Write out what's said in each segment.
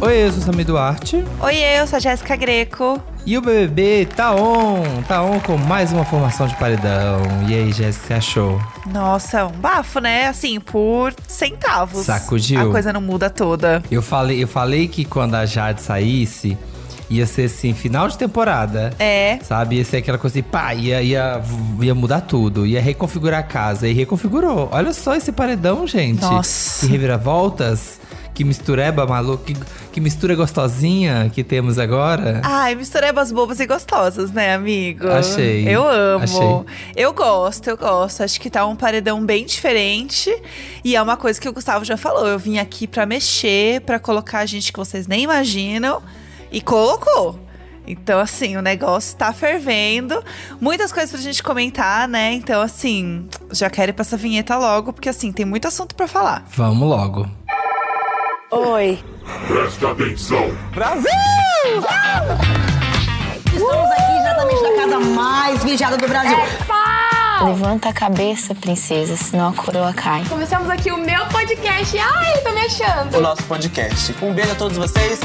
Oi, eu sou Samir Duarte. Oi, eu sou a Jéssica Greco. E o BBB tá on, tá on com mais uma formação de paredão. E aí, Jéssica, você achou? Nossa, um bafo, né? Assim, por centavos. Sacudiu. A coisa não muda toda. Eu falei, eu falei que quando a Jade saísse, ia ser assim, final de temporada. É. Sabe? Ia ser aquela coisa assim, pá, ia, ia, ia mudar tudo. Ia reconfigurar a casa. E reconfigurou. Olha só esse paredão, gente. Nossa. Que reviravoltas. Que mistureba maluco. Que, que mistura gostosinha que temos agora. Ai, misturebas bobas e gostosas, né, amigo? Achei. Eu amo. Achei. Eu gosto, eu gosto. Acho que tá um paredão bem diferente. E é uma coisa que o Gustavo já falou. Eu vim aqui pra mexer, pra colocar gente que vocês nem imaginam. E colocou. Então, assim, o negócio tá fervendo. Muitas coisas pra gente comentar, né? Então, assim, já quero ir pra essa vinheta logo, porque, assim, tem muito assunto pra falar. Vamos logo. Oi. Presta atenção. Estamos aqui exatamente na casa mais vigiada do Brasil. Levanta a cabeça, princesa, senão a coroa cai. Começamos aqui o meu podcast. Ai, tô me achando. o nosso podcast. Um beijo a todos vocês.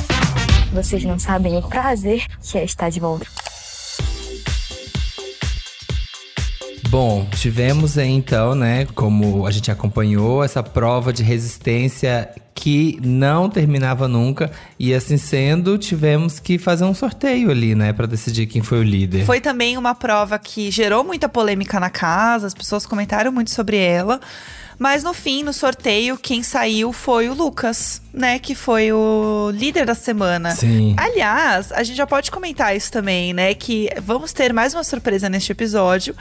Vocês não sabem o prazer que é estar de volta. Bom, tivemos aí então, né, como a gente acompanhou, essa prova de resistência que não terminava nunca. E assim sendo, tivemos que fazer um sorteio ali, né, Pra decidir quem foi o líder. Foi também uma prova que gerou muita polêmica na casa, as pessoas comentaram muito sobre ela. Mas no fim, no sorteio, quem saiu foi o Lucas, né? Que foi o líder da semana. Sim. Aliás, a gente já pode comentar isso também, né? Que vamos ter mais uma surpresa neste episódio,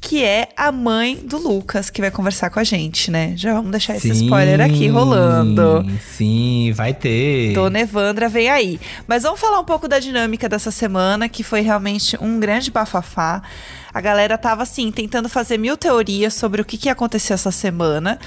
que é a mãe do Lucas, que vai conversar com a gente, né? Já vamos deixar esse Sim, spoiler aqui rolando. Sim, vai ter. Dona Evandra vem aí. Mas vamos falar um pouco da dinâmica dessa semana, que foi realmente um grande bafafá. A galera tava, assim, tentando fazer mil teorias sobre o que, que ia acontecer essa semana.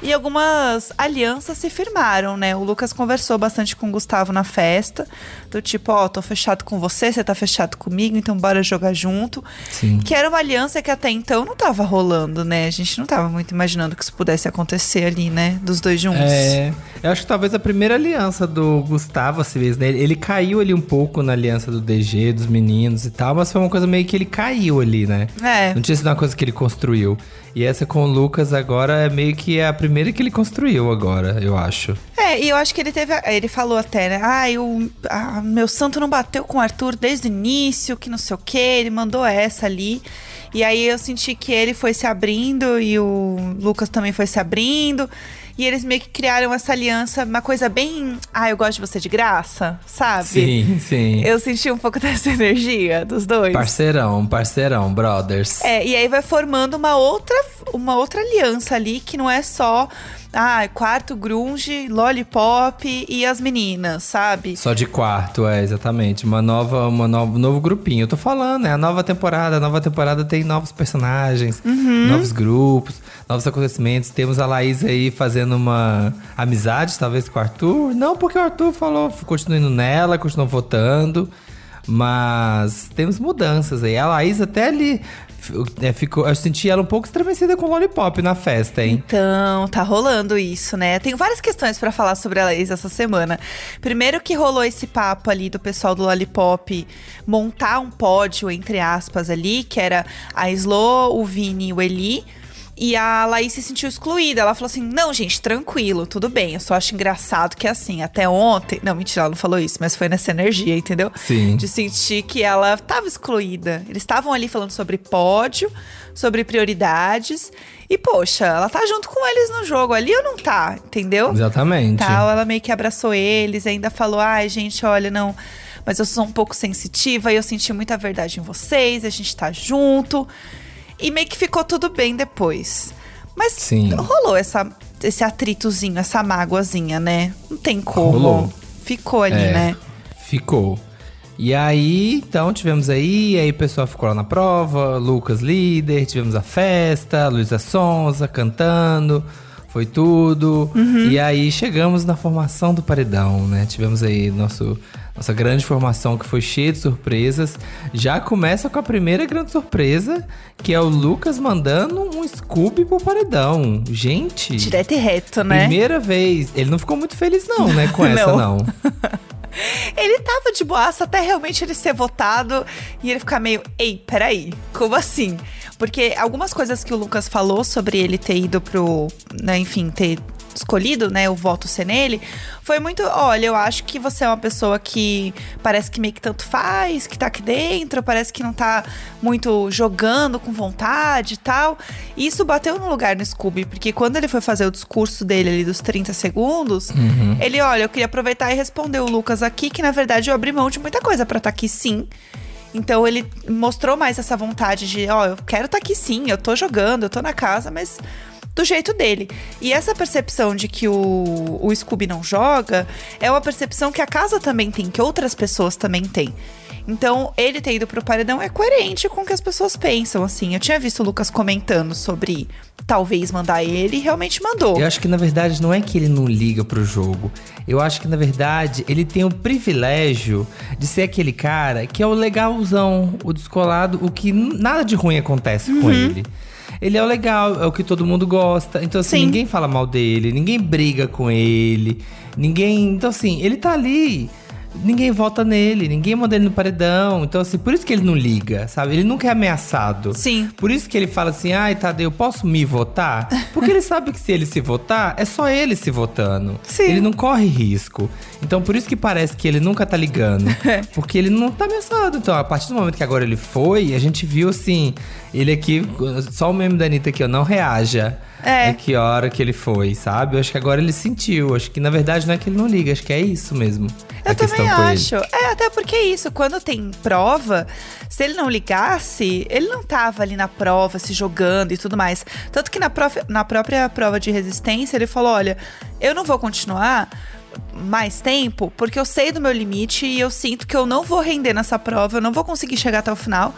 E algumas alianças se firmaram, né? O Lucas conversou bastante com o Gustavo na festa. Do tipo, ó, tô fechado com você, você tá fechado comigo, então bora jogar junto. Sim. Que era uma aliança que até então não tava rolando, né? A gente não tava muito imaginando que isso pudesse acontecer ali, né? Dos dois juntos. É, eu acho que talvez a primeira aliança do Gustavo, assim mesmo, né? Ele, ele caiu ali um pouco na aliança do DG, dos meninos e tal, mas foi uma coisa meio que ele caiu ali, né? É. Não tinha sido uma coisa que ele construiu. E essa com o Lucas agora é meio que a primeira que ele construiu agora, eu acho. É, e eu acho que ele teve. Ele falou até, né? Ah, eu, ah, meu santo não bateu com o Arthur desde o início, que não sei o quê. Ele mandou essa ali. E aí eu senti que ele foi se abrindo e o Lucas também foi se abrindo. E eles meio que criaram essa aliança, uma coisa bem. Ah, eu gosto de você de graça, sabe? Sim, sim. Eu senti um pouco dessa energia dos dois. Parceirão, parceirão, brothers. É, e aí vai formando uma outra, uma outra aliança ali que não é só. Ah, quarto grunge, lollipop e as meninas, sabe? Só de quarto, é, exatamente. Uma nova, uma nova, um novo grupinho. Eu tô falando, é a nova temporada. A nova temporada tem novos personagens, Uhum. novos grupos, novos acontecimentos. Temos a Laís aí fazendo uma amizade, talvez, com o Arthur. Não, porque o Arthur falou, continua indo nela, continuou votando. Mas temos mudanças aí. A Laís até ali é, ficou. Eu senti ela um pouco estremecida com o Lollipop na festa, hein? Então, tá rolando isso, né? Tenho várias questões pra falar sobre a Laís essa semana. Primeiro que rolou esse papo ali do pessoal do Lollipop montar um pódio, entre aspas, ali, que era a Slo, o Vini e o Eli. E a Laís se sentiu excluída. Ela falou assim: não, gente, tranquilo, tudo bem. Eu só acho engraçado que assim, até ontem. Não, mentira, ela não falou isso, mas foi nessa energia, entendeu? Sim. De sentir que ela tava excluída. Eles estavam ali falando sobre pódio, sobre prioridades. E, poxa, ela tá junto com eles no jogo ali ou não tá? Entendeu? Exatamente. Tal, ela meio que abraçou eles, ainda falou: ai, gente, olha, não. Mas eu sou um pouco sensitiva e eu senti muita verdade em vocês, a gente tá junto. E meio que ficou tudo bem depois. Mas Sim. rolou essa, esse atritozinho, essa mágoazinha, né? Não tem como. Rolou. Ficou ali, É, né? Ficou. E aí, então, tivemos aí, aí o pessoal ficou lá na prova, Lucas líder, tivemos a festa, Luísa Sonza cantando, foi tudo. E aí chegamos na formação do paredão, né? Tivemos aí nosso, nossa grande formação que foi cheia de surpresas. Já começa com a primeira grande surpresa, que é o Lucas mandando um Scooby pro paredão. Gente! Direto e reto, né? Primeira vez. Ele não ficou muito feliz, não, né? Com essa, Não. não. Ele tava de boaça até realmente ele ser votado e ele ficar meio, ei, peraí, como assim? Porque algumas coisas que o Lucas falou sobre ele ter ido pro, né, enfim, ter escolhido, né, o voto ser nele, foi muito, olha, eu acho que você é uma pessoa que parece que meio que tanto faz, que tá aqui dentro, parece que não tá muito jogando com vontade e tal. E isso bateu no lugar no Scooby, porque quando ele foi fazer o discurso dele ali dos 30 segundos, ele, olha, eu queria aproveitar e responder o Lucas aqui que na verdade eu abri mão de muita coisa pra estar aqui sim. Então ele mostrou mais essa vontade de, ó, eu quero estar aqui sim, eu tô jogando, eu tô na casa, mas do jeito dele. E essa percepção de que o, o Scooby não joga é uma percepção que a casa também tem, que outras pessoas também têm. Então, ele ter ido pro paredão é coerente com o que as pessoas pensam, assim. Eu tinha visto o Lucas comentando sobre talvez mandar ele realmente mandou. Eu acho que na verdade não é que ele não liga pro jogo. Eu acho que na verdade ele tem o privilégio de ser aquele cara que é o legalzão, o descolado, o que nada de ruim acontece com ele. Ele é o legal, é o que todo mundo gosta. Então, assim, Sim. ninguém fala mal dele, ninguém briga com ele, ninguém. Então, assim, ele tá ali. Ninguém vota nele, ninguém manda ele no paredão. Então, assim, por isso que ele não liga, sabe? Ele nunca é ameaçado. Sim. Por isso que ele fala assim: ai, Tadeu, posso me votar? Porque ele sabe que se ele se votar, é só ele se votando. Sim. Ele não corre risco. Então, por isso que parece que ele nunca tá ligando. Porque ele não tá ameaçado. Então, a partir do momento que agora ele foi, a gente viu assim: ele aqui, só o meme da Anitta aqui, ó, não reaja. É. que hora que ele foi, sabe? Eu acho que agora ele sentiu. Acho que na verdade não é que ele não liga, acho que é isso mesmo. Eu a questão também com ele. acho. É, até porque é isso, quando tem prova, se ele não ligasse, ele não tava ali na prova, se jogando e tudo mais. Tanto que na, prof- na própria prova de resistência, ele falou: olha, eu não vou continuar mais tempo, porque eu sei do meu limite e eu sinto que eu não vou render nessa prova, eu não vou conseguir chegar até o final.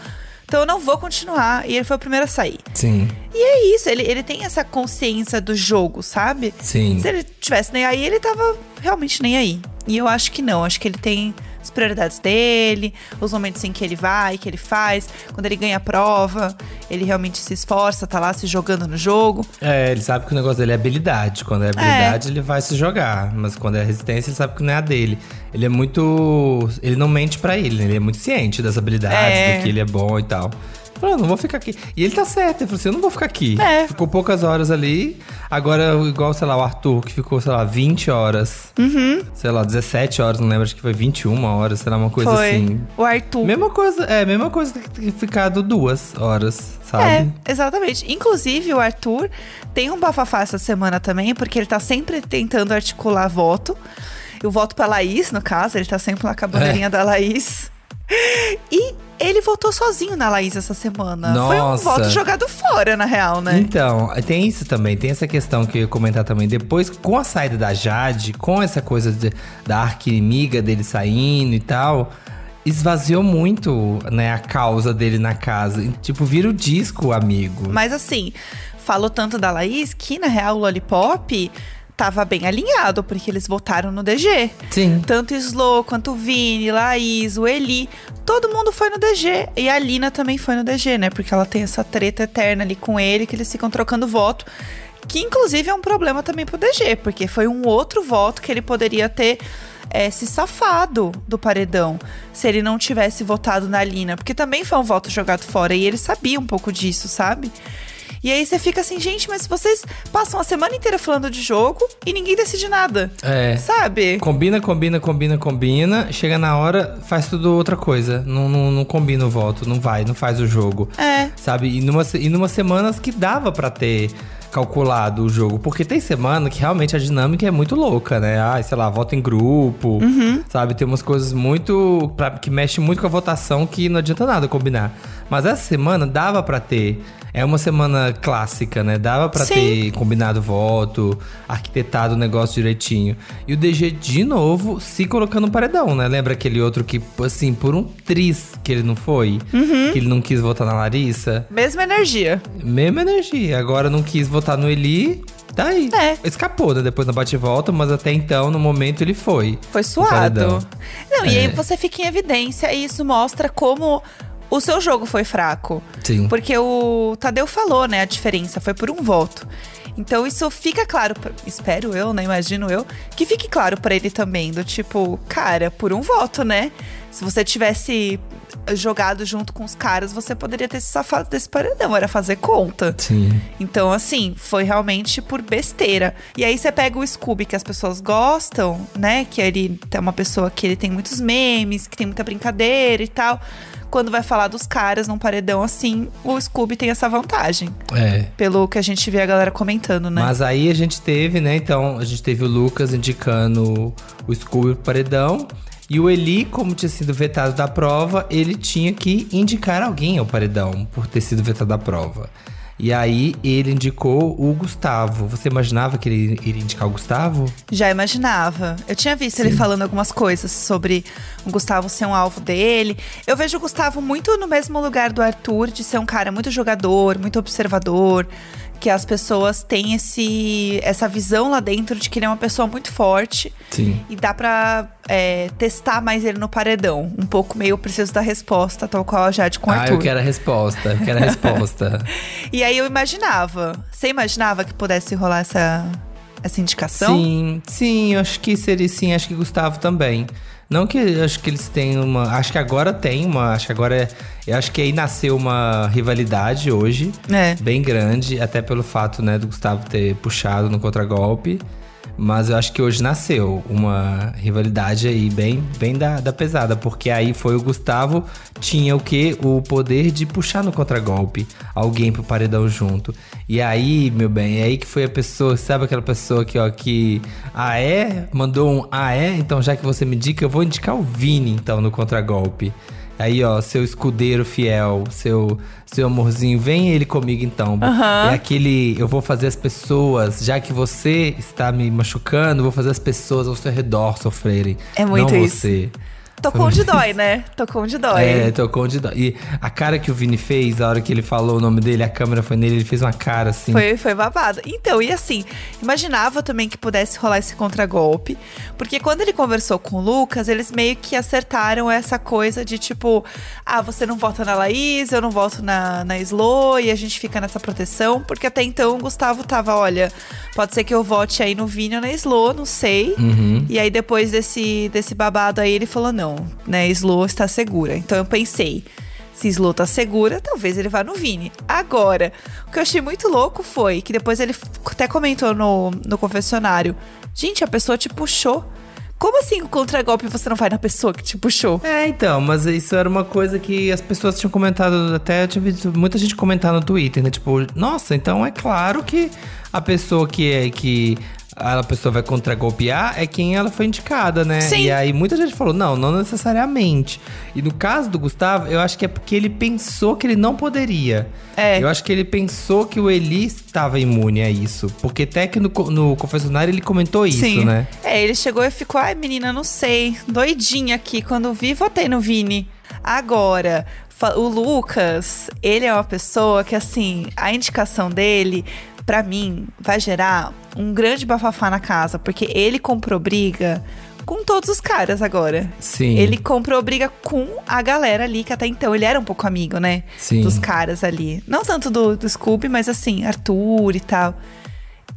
Então eu não vou continuar. E ele foi o primeiro a sair. Sim, E é isso, ele, ele tem essa consciência do jogo, sabe? sim. Se ele tivesse nem aí, ele tava realmente nem aí. E eu acho que não, acho que ele tem as prioridades dele, os momentos em que ele vai, que ele faz, quando ele ganha a prova, ele realmente se esforça, tá lá se jogando no jogo. É, ele sabe que o negócio dele é habilidade. Quando é habilidade, ele vai se jogar. Mas quando é resistência, ele sabe que não é a dele. Ele é muito. Ele não mente pra ele, né? Ele é muito ciente das habilidades, É. do que ele é bom e tal. Falou, "Eu não vou ficar aqui. E ele tá certo, ele falou assim: eu não vou ficar aqui. É. Ficou poucas horas ali. Agora, igual, sei lá, o Arthur, que ficou, sei lá, 20 horas. Uhum. Sei lá, 17 horas, não lembro, acho que foi 21 horas, sei lá, uma coisa Foi assim. o Arthur. Mesma coisa, é, mesma coisa que ter ficado duas horas, É, sabe? exatamente. Inclusive, o Arthur tem um bafafá essa semana também, porque ele tá sempre tentando articular voto. Eu voto pra Laís, no caso, ele tá sempre lá com a bandeirinha É. da Laís. E ele votou sozinho na Laís essa semana. Foi um Nossa. voto jogado fora, na real, né? Então, tem isso também, tem essa questão que eu ia comentar também. Depois, com a saída da Jade, com essa coisa de- da arquinimiga dele saindo e tal, esvaziou muito, né, a causa dele na casa. Tipo, vira o disco, amigo. Mas assim, falou tanto da Laís que, na real, o Lollipop tava bem alinhado, porque eles votaram no DG. Sim. Tanto o Slow quanto o Vini, Laís, o Eli, todo mundo foi no DG. E a Lina também foi no DG, né? Porque ela tem essa treta eterna ali com ele, que eles ficam trocando voto. Que inclusive é um problema também pro DG, porque foi um outro voto que ele poderia ter é, se safado do paredão se ele não tivesse votado na Lina. Porque também foi um voto jogado fora e ele sabia um pouco disso, sabe? E aí você fica assim, gente, mas vocês passam a semana inteira falando de jogo e ninguém decide nada. É. Sabe? Combina, combina, combina, combina. Chega na hora, faz tudo outra coisa. Não, não, não combina o voto, não vai, não faz o jogo. É. Sabe? E numa, e numa semanas que dava pra ter calculado o jogo. Porque tem semana que realmente a dinâmica é muito louca, né? Ah, sei lá, voto em grupo. Sabe? Tem umas coisas muito. Pra, que mexe muito com a votação que não adianta nada combinar. Mas essa semana dava pra ter. É uma semana clássica, né? Dava pra Sim. ter combinado voto, arquitetado o negócio direitinho. E o DG, de novo, se colocando no paredão, né? Lembra aquele outro que, assim, por um tris que ele não foi? Que ele não quis votar na Larissa? Mesma energia. Mesma energia. Agora não quis votar no Eli. Tá aí. É. Escapou, né? Depois na bate-volta, mas até então, no momento, ele foi. Foi No suado. Não, e aí É. você fica em evidência e isso mostra como O seu jogo foi fraco. Sim. Porque o Tadeu falou, né? A diferença foi por um voto. Então isso fica claro, espero eu, né? Imagino eu, que fique claro pra ele também, do tipo, cara, por um voto, né? Se você tivesse jogado junto com os caras, você poderia ter se safado desse paredão, era fazer conta. Sim. Então, assim, foi realmente por besteira. E aí você pega o Scooby, que as pessoas gostam, né? Que ele é uma pessoa que ele tem muitos memes, que tem muita brincadeira e tal. Quando vai falar dos caras num paredão assim, o Scooby tem essa vantagem. É. Pelo que a gente vê a galera comentando, né? Mas aí a gente teve, né? Então, a gente teve o Lucas indicando o Scooby pro paredão. E o Eli, como tinha sido vetado da prova, ele tinha que indicar alguém ao paredão por ter sido vetado da prova. E aí ele indicou o Gustavo. Você imaginava que ele iria indicar o Gustavo? Já imaginava. Eu tinha visto ele falando algumas coisas sobre o Gustavo ser um alvo dele. Eu vejo o Gustavo muito no mesmo lugar do Arthur, de ser um cara muito jogador, muito observador. Que as pessoas têm esse, essa visão lá dentro de que ele é uma pessoa muito forte. Sim. E dá pra é, testar mais ele no paredão. Um pouco meio eu preciso da resposta, tal qual a Jade com o Ah, Arthur. eu quero a resposta. Eu quero a resposta. E aí eu imaginava. Você imaginava que pudesse rolar essa, essa indicação? Sim, sim, eu acho que seria sim, acho que Gustavo também. Não que acho que eles tenham uma. Acho que agora tem uma. Acho que agora é. Eu acho que aí nasceu uma rivalidade hoje. É. Bem grande, até pelo fato, né, do Gustavo ter puxado no contragolpe. Mas eu acho que hoje nasceu uma rivalidade aí bem, bem da, da pesada, porque aí foi o Gustavo tinha o que? O poder de puxar no contragolpe alguém pro paredão junto. E aí, meu bem, é aí que foi a pessoa, sabe aquela pessoa que, ó, que. Ah, é? Mandou um ah, é? Então já que você me indica, eu vou indicar o Vini, então, no contragolpe. Aí, ó, seu escudeiro fiel, seu, seu amorzinho, vem ele comigo então. É aquele, eu vou fazer as pessoas, já que você está me machucando, vou fazer as pessoas ao seu redor sofrerem. É muito não isso. você. Tocou onde dói, né? Tocou onde dói. É, tocou onde dói. E a cara que o Vini fez, a hora que ele falou o nome dele, a câmera foi nele, ele fez uma cara assim. Foi, foi babado. Então, e assim, imaginava também que pudesse rolar esse contragolpe. Porque quando ele conversou com o Lucas, eles meio que acertaram essa coisa de tipo, ah, você não vota na Laís, eu não voto na, na Slo, e a gente fica nessa proteção. Porque até então o Gustavo tava, olha, pode ser que eu vote aí no Vini ou na Slo, não sei. Uhum. E aí depois desse, desse babado aí, ele falou, não, né, Slo está segura. Então eu pensei, se Slo tá segura, talvez ele vá no Vini. Agora, o que eu achei muito louco foi que depois ele até comentou no, no confessionário. Gente, a pessoa te puxou. Como assim o contragolpe você não vai na pessoa que te puxou? É, então, mas isso era uma coisa que as pessoas tinham comentado, até eu tinha visto muita gente comentar no Twitter, né? Tipo, nossa, então é claro que a pessoa que é que a pessoa vai contragolpear é quem ela foi indicada, né? Sim. E aí muita gente falou, não, não necessariamente. E no caso do Gustavo, eu acho que é porque ele pensou que ele não poderia. É. Eu acho que ele pensou que o Eli estava imune a isso. Porque até que no, no confessionário ele comentou isso, né? É, ele chegou e ficou, ai menina, não sei, doidinha aqui. Quando vi, votei no Vini. Agora, o Lucas, ele é uma pessoa que, assim, a indicação dele, pra mim, vai gerar um grande bafafá na casa, porque ele comprou briga com todos os caras agora. Sim. Ele comprou briga com a galera ali, que até então ele era um pouco amigo, né? Sim. Dos caras ali. Não tanto do, do Scooby, mas assim, Arthur e tal.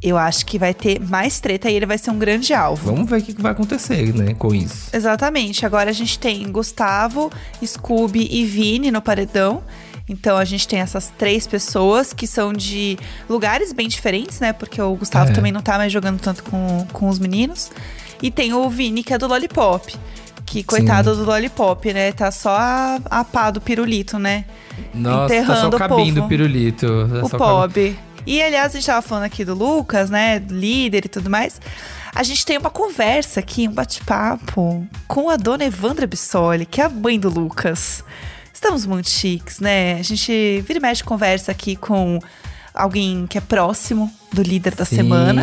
Eu acho que vai ter mais treta e ele vai ser um grande alvo. Vamos ver o que que vai acontecer, né, com isso. Exatamente. Agora a gente tem Gustavo, Scooby e Vini no paredão. Então a gente tem essas três pessoas que são de lugares bem diferentes, né? Porque o Gustavo É. também não tá mais jogando tanto com, com os meninos. E tem o Vini, que é do Lollipop. Que coitado do Lollipop, né? Tá só a, a pá do pirulito, né? Nossa, tá só Enterrando o cabinho do pirulito. Tá o pobre. E aliás, a gente tava falando aqui do Lucas, né? do Líder e tudo mais. A gente tem uma conversa aqui, um bate-papo com a dona Evandra Bissoli, que é a mãe do Lucas. Estamos muito chiques, né? A gente vira e mexe conversa aqui com alguém que é próximo do líder da Sim, semana.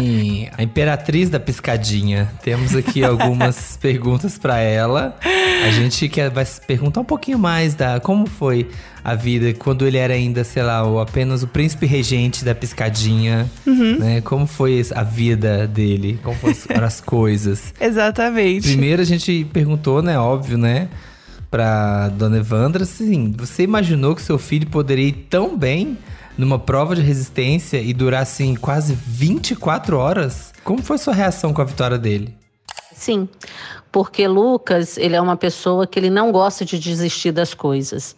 a imperatriz da piscadinha. Temos aqui algumas perguntas pra ela. A gente quer vai se perguntar um pouquinho mais da como foi a vida quando ele era ainda, sei lá, o, apenas o príncipe regente da piscadinha, Uhum. né? Como foi a vida dele? Como foram as coisas? Exatamente. Primeiro a gente perguntou, né, óbvio, né? Pra Dona Evandra. Assim, você imaginou que seu filho poderia ir tão bem numa prova de resistência e durar, assim, quase 24 horas? Como foi sua reação com a vitória dele? Sim, porque Lucas, ele é uma pessoa que ele não gosta de desistir das coisas.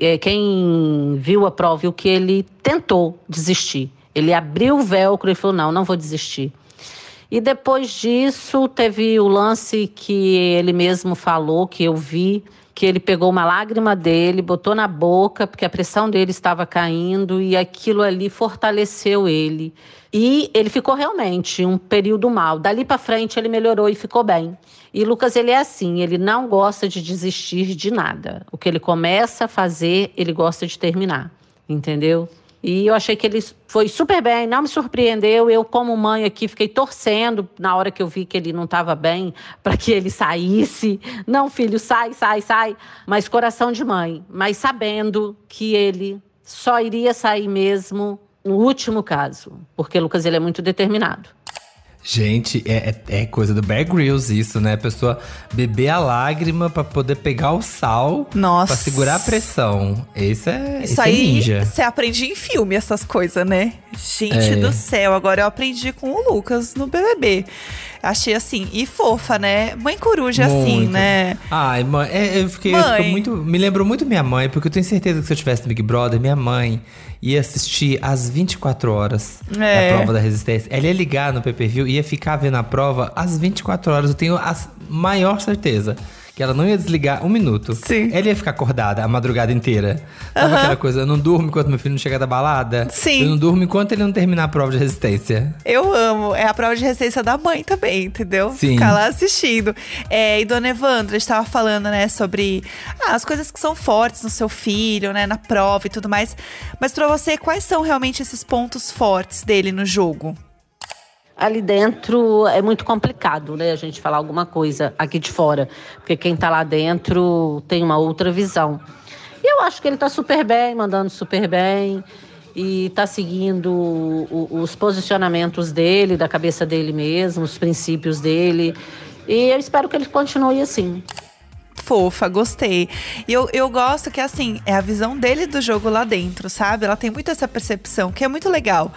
É, Quem viu a prova viu que ele tentou desistir. Ele abriu o velcro e falou: não, não vou desistir. E depois disso, teve o lance que ele mesmo falou, que eu vi, que ele pegou uma lágrima dele, botou na boca, porque a pressão dele estava caindo, e aquilo ali fortaleceu ele. E ele ficou realmente um período mal. Dali para frente, ele melhorou e ficou bem. E Lucas, ele é assim, ele não gosta de desistir de nada. O que ele começa a fazer, ele gosta de terminar, entendeu? E eu achei que ele foi super bem, não me surpreendeu. Eu, como mãe aqui, fiquei torcendo na hora que eu vi que ele não estava bem, para que ele saísse. Não, filho, sai, sai, sai. Mas coração de mãe. Mas sabendo que ele só iria sair mesmo no último caso. Porque Lucas, ele é muito determinado. Gente, é, é- é coisa do Bear Grylls isso, né? A pessoa beber a lágrima pra poder pegar o sal Nossa. pra segurar a pressão. Esse é, Isso esse é aí, ninja. você aprende em filme essas coisas, né? Gente É. do céu, agora eu aprendi com o Lucas no BBB. Achei assim, e fofa, né? Mãe coruja assim, Muito. né? Ai, mãe, é, eu fiquei, eu Mãe. fico muito. Me lembrou muito minha mãe, porque eu tenho certeza que se eu tivesse no Big Brother, minha mãe ia assistir às 24 horas É. da prova da resistência. Ela ia ligar no pay per view e ia ficar vendo a prova às 24 horas. Eu tenho a maior certeza. Que ela não ia desligar um minuto. Sim. Ela ia ficar acordada a madrugada inteira. Sabe aquela coisa? Eu não durmo enquanto meu filho não chega da balada? Sim. Eu não durmo enquanto ele não terminar a prova de resistência. Eu amo. É a prova de resistência da mãe também, entendeu? Sim. Ficar lá assistindo. É, e Dona Evandra, a gente tava falando, né, sobre ah, as coisas que são fortes no seu filho, né, na prova e tudo mais. Mas pra você, quais são realmente esses pontos fortes dele no jogo? Ali dentro é muito complicado, né? A gente falar alguma coisa aqui de fora. Porque quem tá lá dentro tem uma outra visão. E eu acho que ele tá super bem, mandando super bem. E tá seguindo os posicionamentos dele, da cabeça dele mesmo, os princípios dele. E eu espero que ele continue assim. Fofa, gostei. E eu, eu gosto que, assim, é a visão dele do jogo lá dentro, sabe? Ela tem muito essa percepção, que é muito legal.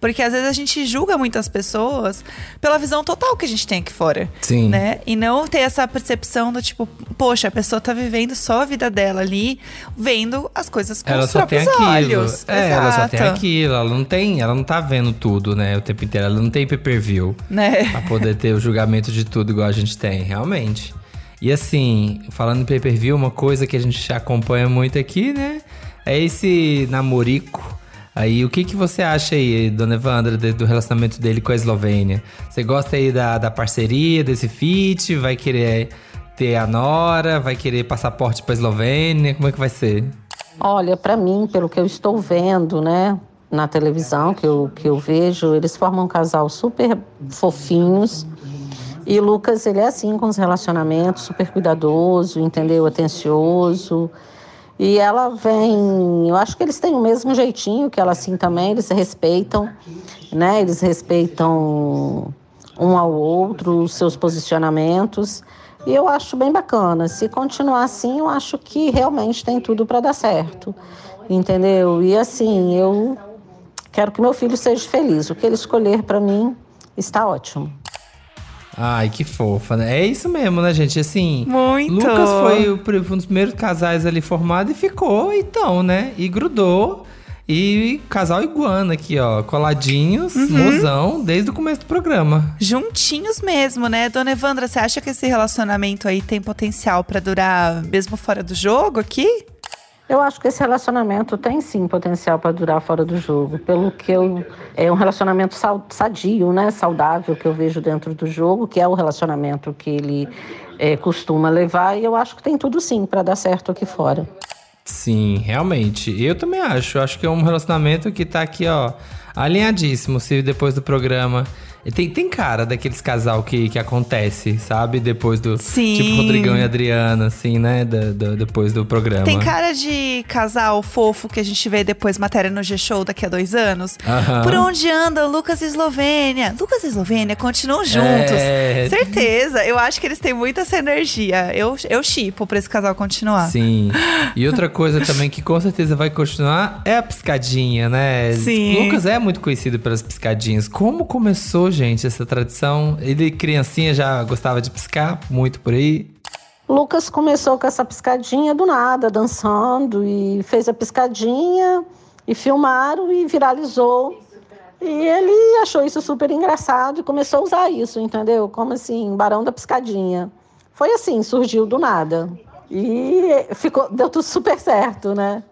Porque às vezes a gente julga muitas pessoas pela visão total que a gente tem aqui fora. Sim. Né? E não ter essa percepção do tipo, poxa, a pessoa tá vivendo só a vida dela ali, vendo as coisas com ela os só tem próprios aquilo. olhos. É, ela só tem Exato. aquilo. Ela não tem, ela não tá vendo tudo, né, o tempo inteiro. Ela não tem pay-per-view Né? pra poder ter o julgamento de tudo igual a gente tem, realmente. E assim, falando em pay-per-view, uma coisa que a gente acompanha muito aqui, né, é esse namorico. Aí, o que, que você acha aí, dona Evandra, do relacionamento dele com a Eslovênia? Você gosta aí da, da parceria, desse feat? Vai querer ter a Nora? Vai querer passaporte pra Eslovênia? Como é que vai ser? Olha, para mim, pelo que eu estou vendo, né, na televisão que eu, que eu vejo, eles formam um casal super fofinhos. E Lucas, ele é assim com os relacionamentos, super cuidadoso, entendeu? Atencioso. E ela vem, eu acho que eles têm o mesmo jeitinho que ela assim também, eles respeitam, né? Eles respeitam um ao outro, os seus posicionamentos. E eu acho bem bacana. Se continuar assim, eu acho que realmente tem tudo para dar certo. Entendeu? E assim, eu quero que meu filho seja feliz. O que ele escolher para mim está ótimo. Ai, que fofa, né? É isso mesmo, né, gente? Assim, Muito. Lucas foi um dos primeiros casais ali formado e ficou, então, né? E grudou. E casal iguana aqui, ó, coladinhos, Uhum. mozão, desde o começo do programa. Juntinhos mesmo, né? Dona Evandra, você acha que esse relacionamento aí tem potencial pra durar mesmo fora do jogo aqui? Eu acho que esse relacionamento tem sim potencial para durar fora do jogo, pelo que eu é um relacionamento sadio, né, saudável que eu vejo dentro do jogo, que é o relacionamento que ele é, costuma levar e eu acho que tem tudo sim para dar certo aqui fora. Sim, realmente. Eu também acho. Acho que é um relacionamento que tá aqui, ó, alinhadíssimo. Se depois do programa Tem, tem cara daqueles casal que, que acontece, sabe? Depois do. Sim. Tipo Rodrigão e Adriana, assim, né? Da- da- depois do programa. Tem cara de casal fofo que a gente vê depois matéria no G-Show daqui a dois anos. Aham. Por onde anda Lucas e Eslovênia? Lucas e Eslovênia continuam juntos. É. Certeza. Eu acho que eles têm muita essa energia. Eu, eu chipo pra esse casal continuar. Sim. E outra coisa também que com certeza vai continuar é a piscadinha, né? Sim. Lucas é muito conhecido pelas piscadinhas. Como começou, gente, essa tradição? Ele, criancinha, já gostava de piscar muito por aí. Lucas começou com essa piscadinha do nada, dançando, e fez a piscadinha, e filmaram e viralizou. E ele achou isso super engraçado e começou a usar isso, entendeu? Como assim, Barão da Piscadinha. Foi assim, surgiu do nada. E ficou, deu tudo super certo, né?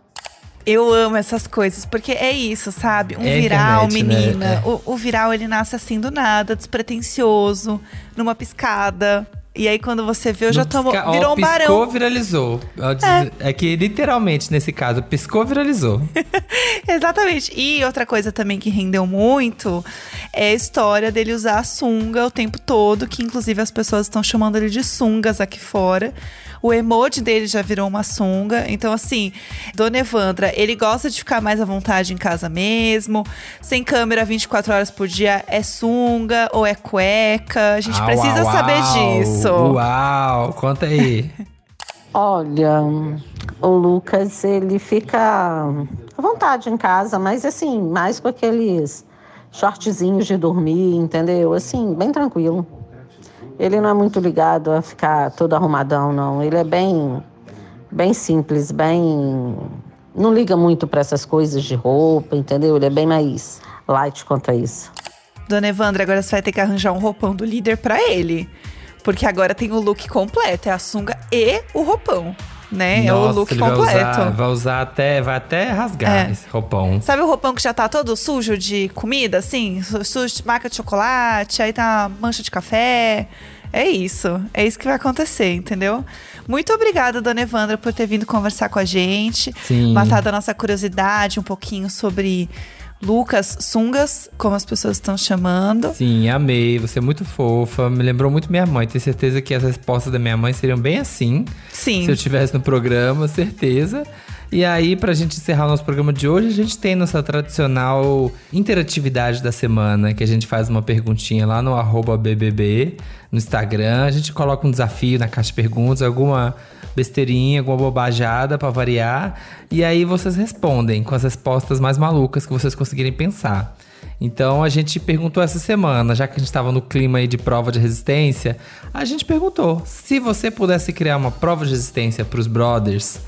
Eu amo essas coisas, porque é isso, sabe? Um É viral, internet, né? menina. É. O, o viral, ele nasce assim do nada, despretensioso, numa piscada. E aí, quando você vê, eu já No tomo. pisca- Virou um piscou, barão. viralizou. Ó, diz- É. que literalmente, nesse caso, piscou, viralizou. Exatamente. E outra coisa também que rendeu muito é a história dele usar a sunga o tempo todo, que inclusive as pessoas estão chamando ele de sungas aqui fora. O emoji dele já virou uma sunga. Então, assim, Dona Evandra, ele gosta de ficar mais à vontade em casa mesmo. Sem câmera 24 horas por dia, é sunga ou é cueca? A gente Au, precisa au, saber disso. Uau, conta aí. Olha, o Lucas, ele fica à vontade em casa, mas assim, mais com aqueles shortzinhos de dormir, entendeu? Assim, bem tranquilo. Ele não é muito ligado a ficar todo arrumadão, não. Ele é bem, bem simples, bem. Não liga muito para essas coisas de roupa, entendeu? Ele é bem mais light quanto a isso. Dona Evandra, agora você vai ter que arranjar um roupão do líder pra ele. Porque agora tem o look completo, é a sunga e o roupão, né? é o Nossa, look ele vai completo. usar, vai usar até, vai até rasgar É. esse roupão. Sabe o roupão que já tá todo sujo de comida, assim? Su- Sujo de marca de chocolate, aí tá mancha de café. É isso. É isso que vai acontecer, entendeu? Muito obrigada, dona Evandra, por ter vindo conversar com a gente. Sim. Matar da nossa curiosidade um pouquinho sobre Lucas Sungas, como as pessoas estão chamando. Sim, amei. Você é muito fofa. Me lembrou muito minha mãe. Tenho certeza que as respostas da minha mãe seriam bem assim. Sim. Se eu estivesse no programa, certeza. E aí, pra gente encerrar o nosso programa de hoje, a gente tem nossa tradicional interatividade da semana, que a gente faz uma perguntinha lá no BBB, no Instagram. A gente coloca um desafio na caixa de perguntas, alguma besteirinha, alguma bobajada pra variar. E aí vocês respondem com as respostas mais malucas que vocês conseguirem pensar. Então a gente perguntou essa semana, já que a gente estava no clima aí de prova de resistência, a gente perguntou se você pudesse criar uma prova de resistência para os brothers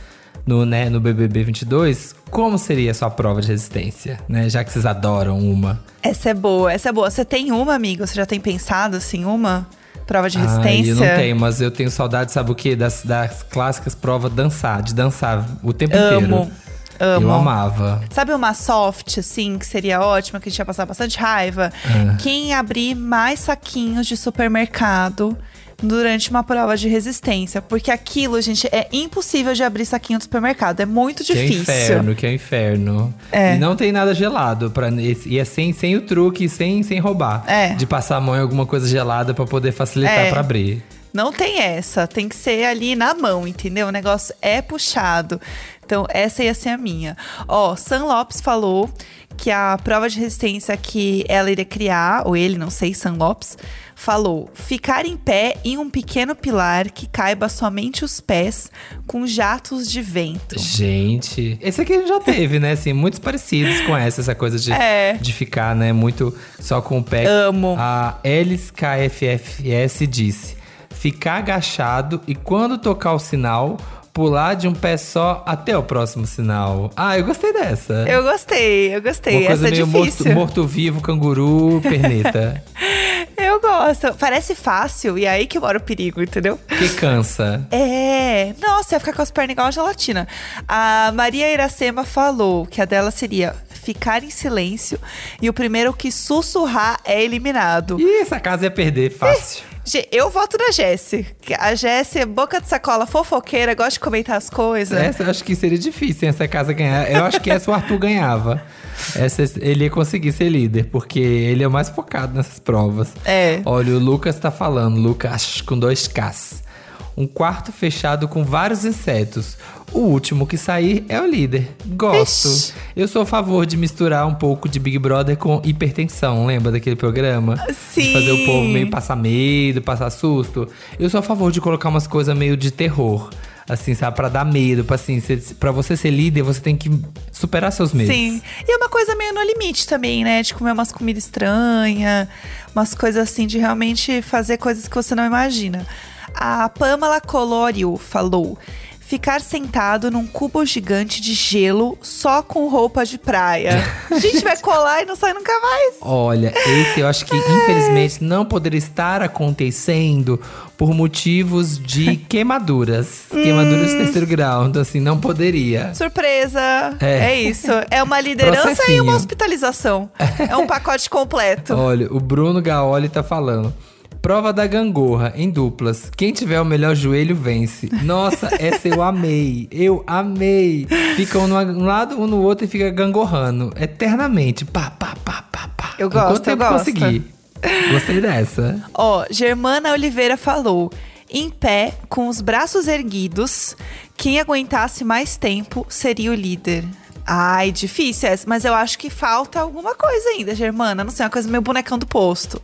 no, né, no BBB 22, como seria a sua prova de resistência, né? Já que vocês adoram uma. Essa é boa, essa é boa. Você tem uma, amigo? Você já tem pensado, assim, uma prova de resistência? eu não tenho, mas eu tenho saudade, sabe o quê? Das, das clássicas provas dançar, de dançar o tempo Amo, inteiro. amo. Eu amava. Sabe uma soft, assim, que seria ótima, que a gente ia passar bastante raiva? Ah. Quem abrir mais saquinhos de supermercado durante uma prova de resistência. Porque aquilo, gente, é impossível de abrir saquinho do supermercado. É muito Que é difícil. inferno, que é inferno. É. E não tem nada gelado. Pra, e é sem, sem o truque, sem, sem roubar. É. De passar a mão em alguma coisa gelada pra poder facilitar É. pra abrir. Não tem essa, tem que ser ali na mão, entendeu? O negócio é puxado. Então, essa ia ser a minha. Ó, Sam Lopes falou que a prova de resistência que ela iria criar, ou ele, não sei, Sam Lopes, falou: ficar em pé em um pequeno pilar que caiba somente os pés com jatos de vento. Gente, esse aqui a gente já teve, né? Assim, muitos parecidos com essa, essa coisa de, É. de ficar, né? Muito só com o pé. Amo. A Elis KFFS disse: ficar agachado e quando tocar o sinal, pular de um pé só até o próximo sinal. Ah, eu gostei dessa. Eu gostei, eu gostei. Uma coisa essa é meio difícil. morto-vivo, canguru, perneta. Eu gosto. Parece fácil, e é aí que mora o perigo, entendeu? que cansa. É, nossa, ia ficar com as pernas igual a gelatina. A Maria Iracema falou que a dela seria ficar em silêncio e o primeiro que sussurrar é eliminado. Ih, essa casa ia perder, fácil. Eu voto na Jessie. que A Jessie é boca de sacola fofoqueira, gosta de comentar as coisas. Essa eu acho que seria difícil essa casa ganhar. Eu acho que essa o Arthur ganhava. Essa ele ia conseguir ser líder, porque ele é o mais focado nessas provas. É. Olha, o Lucas tá falando, Lucas com dois Ks. Um quarto fechado com vários insetos. O último que sair é o líder. Gosto. Ixi. Eu sou a favor de misturar um pouco de Big Brother com hipertensão. Lembra daquele programa? Sim. De fazer o povo meio passar medo, passar susto. Eu sou a favor de colocar umas coisas meio de terror. Assim, sabe? Pra dar medo. Pra, assim, cê- pra você ser líder, você tem que superar seus medos. Sim. E é uma coisa meio no limite também, né? De comer umas comidas estranhas, umas coisas assim, de realmente fazer coisas que você não imagina. A Pamela Colorio falou. Ficar sentado num cubo gigante de gelo só com roupa de praia. A gente vai colar e não sai nunca mais. Olha, esse eu acho que infelizmente não poderia estar acontecendo por motivos de queimaduras. Queimaduras de terceiro grau. Então, assim, não poderia. Surpresa! É. É, isso. É uma liderança e uma hospitalização. É um pacote completo. Olha, o Bruno Gaoli tá falando. Prova da gangorra, em duplas. Quem tiver o melhor joelho vence. Nossa, essa eu amei. Eu amei. Ficam no, um lado, um no outro e fica gangorrando. Eternamente. Pá, pá, pá, pá, pá. Eu gosto, Enquanto eu gosto. conseguir. Gostei dessa. Ó, Germana Oliveira falou: em pé, com os braços erguidos, quem aguentasse mais tempo seria o líder. Ai, difícil essa, mas eu acho que falta alguma coisa ainda, Germana. Não sei, uma coisa meio bonecão do posto.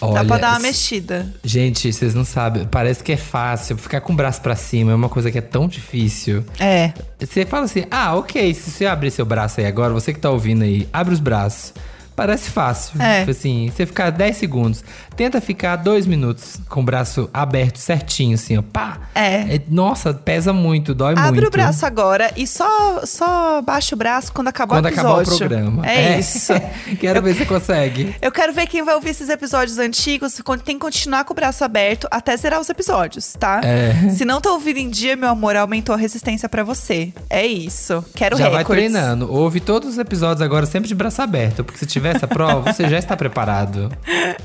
Dá Olha, pra dar uma mexida. Gente, vocês não sabem. Parece que é fácil. Ficar com o braço pra cima é uma coisa que é tão difícil. É. Você fala assim, ah, ok, se você abrir seu braço aí agora, você que tá ouvindo aí, abre os braços. Parece fácil. É. Tipo assim, você ficar 10 segundos. Tenta ficar dois minutos com o braço aberto certinho, assim, ó. Pá! É. nossa, pesa muito, dói muito. Abre o braço agora e só, só baixa o braço quando acabar Quando o episódio. acabar o programa. É, isso. Quero ver se você consegue. Eu quero ver quem vai ouvir esses episódios antigos. Tem que continuar com o braço aberto até zerar os episódios, tá? É. Se não tá ouvindo em dia, meu amor, aumentou a resistência pra você. É isso. Quero já vai treinando. Ouve todos os episódios agora sempre de braço aberto, porque se tiver essa prova, você já está preparado.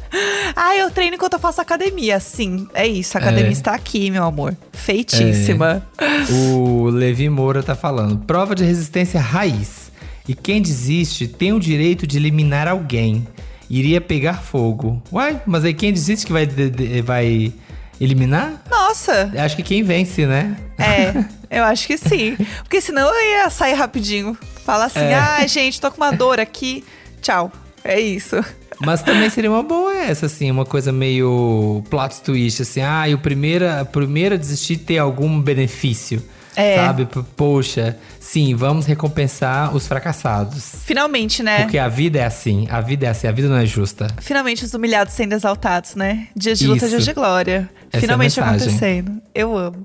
Ah, eu treino enquanto eu faço academia. Sim, é isso. A academia É. está aqui, meu amor. Feitíssima. O Levi Moura tá falando. Prova de resistência raiz. E quem desiste tem o direito de eliminar alguém. Iria pegar fogo. Uai, mas aí quem desiste que vai, de- de- vai eliminar? Nossa, Acho que quem vence, né? é. Eu acho que sim. Porque senão eu ia sair rapidinho. Falar assim, É. ah, gente, tô com uma dor aqui. Tchau. É isso. Mas também seria uma boa essa, assim, uma coisa meio plot twist, assim. Ah, e o primeiro, a primeira a desistir ter algum benefício. É. Sabe? Poxa, sim, vamos recompensar os fracassados. Finalmente, né? Porque a vida é assim, a vida é assim, a vida não é justa. Finalmente os humilhados sendo exaltados, né? Dias de luta, Isso. dias de glória. Essa é Finalmente mensagem. acontecendo. Eu amo.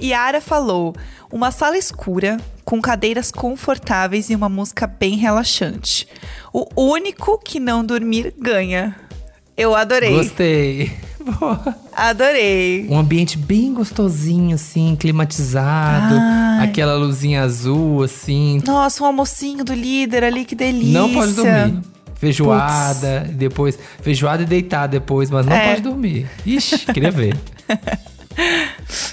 Yara falou: uma sala escura, com cadeiras confortáveis e uma música bem relaxante. O único que não dormir ganha. Eu adorei. Gostei. Boa. Adorei. Um ambiente bem gostosinho, assim, climatizado. Ai. Aquela luzinha azul, assim. Nossa, um almocinho do líder ali, que delícia. Não pode dormir. Feijoada, depois. Feijoada e deitar depois, mas não É. pode dormir. Ixi, queria ver.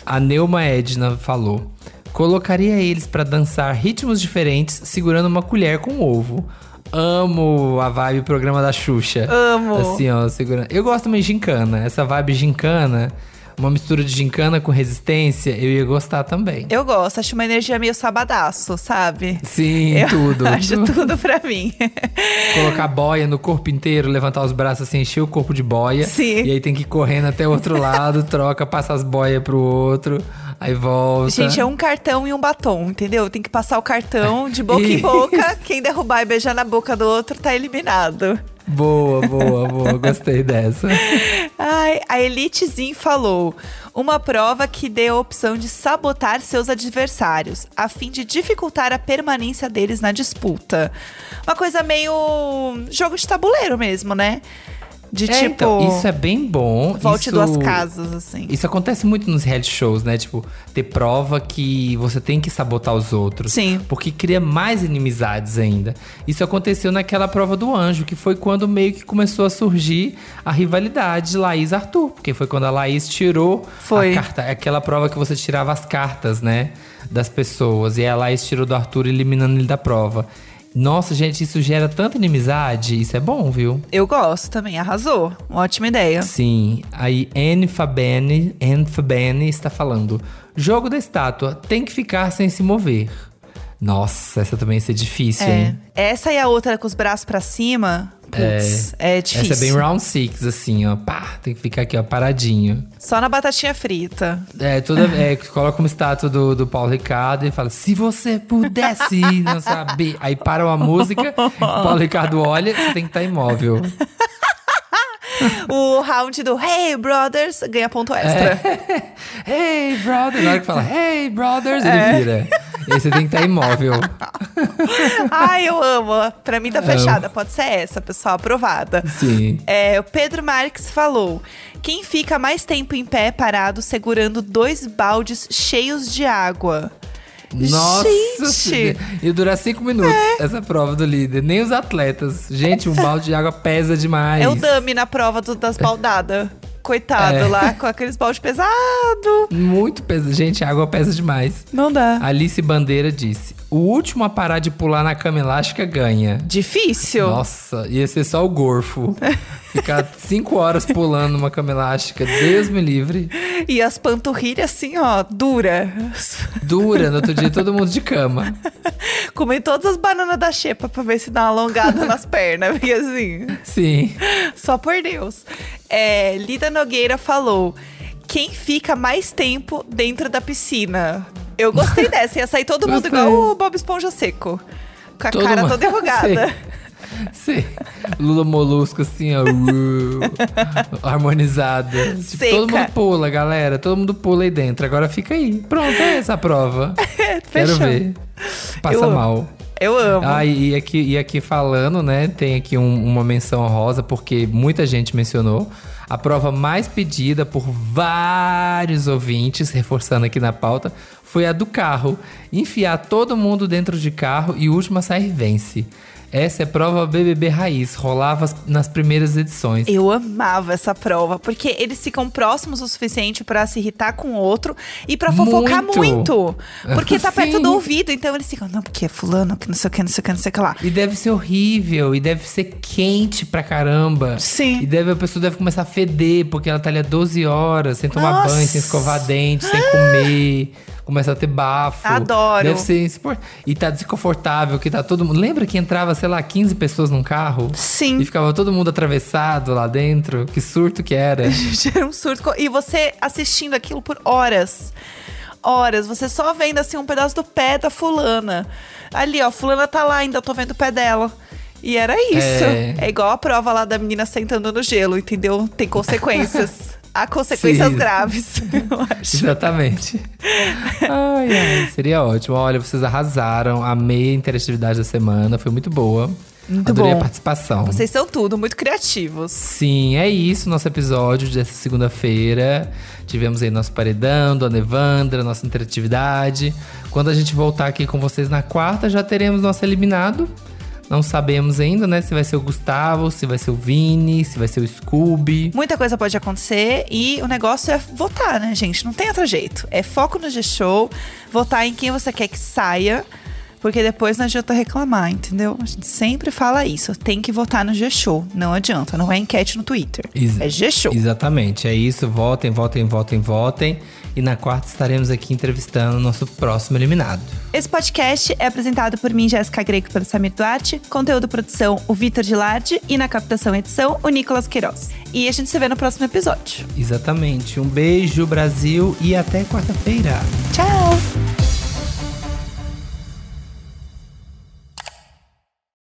A Neuma Edna falou: colocaria eles pra dançar ritmos diferentes segurando uma colher com ovo. Amo a vibe programa da Xuxa. Amo. Assim, ó, segurando. Eu gosto também de gincana. Essa vibe gincana, uma mistura de gincana com resistência, eu ia gostar também. Eu gosto, acho uma energia meio sabadaço, sabe? Sim, Eu tudo. Acho tudo pra mim. Colocar boia no corpo inteiro, levantar os braços assim, encher o corpo de boia. Sim. E aí tem que ir correndo até o outro lado, troca, passa as boias pro outro, aí volta. Gente, é um cartão e um batom, entendeu? Tem que passar o cartão de boca em boca. Quem derrubar e beijar na boca do outro tá eliminado. Boa, boa, boa. Gostei dessa. Ai, a Elitezinho falou: uma prova que dê a opção de sabotar seus adversários, a fim de dificultar a permanência deles na disputa. Uma coisa meio jogo de tabuleiro mesmo, né? De É, tipo. então, isso é bem bom. Volte isso, duas casas, assim. Isso acontece muito nos reality shows, né? Tipo, ter prova que você tem que sabotar os outros. Sim. Porque cria mais inimizades ainda. Isso aconteceu naquela prova do anjo, que foi quando meio que começou a surgir a rivalidade de Laís e Arthur. Porque foi quando a Laís tirou Foi. a carta, aquela prova que você tirava as cartas, né? Das pessoas. E a Laís tirou do Arthur, eliminando ele da prova. Nossa, gente, isso gera tanta inimizade. Isso é bom, viu? Eu gosto também, arrasou. Uma ótima ideia. Sim, aí Anne Fabene, Anne Fabene está falando. Jogo da estátua tem que ficar sem se mover. Nossa, essa também ia ser difícil, É. hein? Essa e a outra com os braços pra cima. Putz, é, difícil. Essa é bem round six, assim, ó. Pá, tem que ficar aqui, ó, paradinho. Só na batatinha frita. É, toda, é, coloca uma estátua do, do Paulo Ricardo e fala: se você pudesse não saber. Aí para uma música, o Paulo Ricardo olha, você tem que estar imóvel. o round do Hey Brothers ganha ponto extra. Hey, brother! Na hora que fala, hey, brothers, ele É. vira. E você tem que estar imóvel. Ai, eu amo. Pra mim tá fechada. Pode ser essa, pessoal. Aprovada. Sim. É, o Pedro Marques falou: quem fica mais tempo em pé parado segurando dois baldes cheios de água? Nossa, Gente! Ia durar cinco minutos essa prova do líder. Nem os atletas. Gente, um balde de água pesa demais. É o Dami na prova do- das baldadas. Coitado É. lá, com aqueles baldes pesados. Muito pesado. Gente, a água pesa demais. Não dá. Alice Bandeira disse: O último a parar de pular na cama elástica ganha. Difícil. Nossa, ia ser só o gorfo. Ficar cinco horas pulando numa cama elástica. Deus me livre. E as panturrilhas assim, ó, dura. Dura, no outro dia todo mundo de cama. Comer todas as bananas da xepa pra ver se dá uma alongada nas pernas. Porque assim, Sim. só por Deus. É, Lida Nogueira falou: quem fica mais tempo dentro da piscina? Eu gostei dessa. Ia sair todo mundo igual o Bob Esponja seco. Com a Todo cara mundo- toda enrugada. Sim. Lula molusco, assim, ó. uh, harmonizada. Tipo, todo mundo pula, galera. Todo mundo pula aí dentro. Agora fica aí. Pronto, é essa a prova. Quero ver. Passa Eu amo. mal. Eu amo. Ah, e aqui, e aqui falando, né? Tem aqui um- uma menção rosa, porque muita gente mencionou. A prova mais pedida por vários ouvintes, reforçando aqui na pauta, foi a do carro. Enfiar todo mundo dentro de carro e o último a sair vence. Essa é prova BBB raiz, rolava as- nas primeiras edições. Eu amava essa prova, porque eles ficam próximos o suficiente pra se irritar com o outro e pra fofocar Muito. muito. Porque tá perto do ouvido, então eles ficam, não, porque é fulano, que não sei o que, não sei o que, não sei o que lá. E deve ser horrível, e deve ser quente pra caramba. Sim. E deve, a pessoa deve começar a feder, porque ela tá ali há 12 horas, sem tomar Nossa. banho, sem escovar dente, sem comer. Começa a ter bafo. Adoro. Deve ser. E tá desconfortável, que tá todo mundo. Lembra que entrava, sei lá, 15 pessoas num carro? Sim. E ficava todo mundo atravessado lá dentro? Que surto que era. Era um surto. E você assistindo aquilo por horas. Horas. Você só vendo assim um pedaço do pé da fulana. Ali, ó, fulana tá lá, ainda tô vendo o pé dela. E era isso. É. É, igual a prova lá da menina sentando no gelo, entendeu? Tem consequências. Há consequências Sim. graves, eu acho. Exatamente. Ai, ai, seria ótimo. Olha, vocês arrasaram. Amei a interatividade da semana. Foi muito boa. Muito Adorei bom. a participação. Vocês são tudo, muito criativos. Sim, é isso, nosso episódio dessa segunda-feira. Tivemos aí nosso paredão, Dona Evandra, nossa interatividade. Quando a gente voltar aqui com vocês na quarta, já teremos nosso eliminado. Não sabemos ainda, né? Se vai ser o Gustavo, se vai ser o Vini, se vai ser o Scooby. Muita coisa pode acontecer e o negócio é votar, né, gente? Não tem outro jeito. É foco no G-Show, votar em quem você quer que saia, porque depois não adianta reclamar, entendeu? A gente sempre fala isso. Tem que votar no G-Show. Não adianta. Não é enquete no Twitter. Ex- É G-Show. Exatamente, é isso. Votem, votem, votem, votem. E na quarta estaremos aqui entrevistando o nosso próximo eliminado. Esse podcast é apresentado por mim, Jéssica Greco, pelo Samir Duarte. Conteúdo produção, o Vitor Gilardi. E na captação e edição, o Nicolas Queiroz. E a gente se vê no próximo episódio. Exatamente. Um beijo, Brasil, e até quarta-feira. Tchau!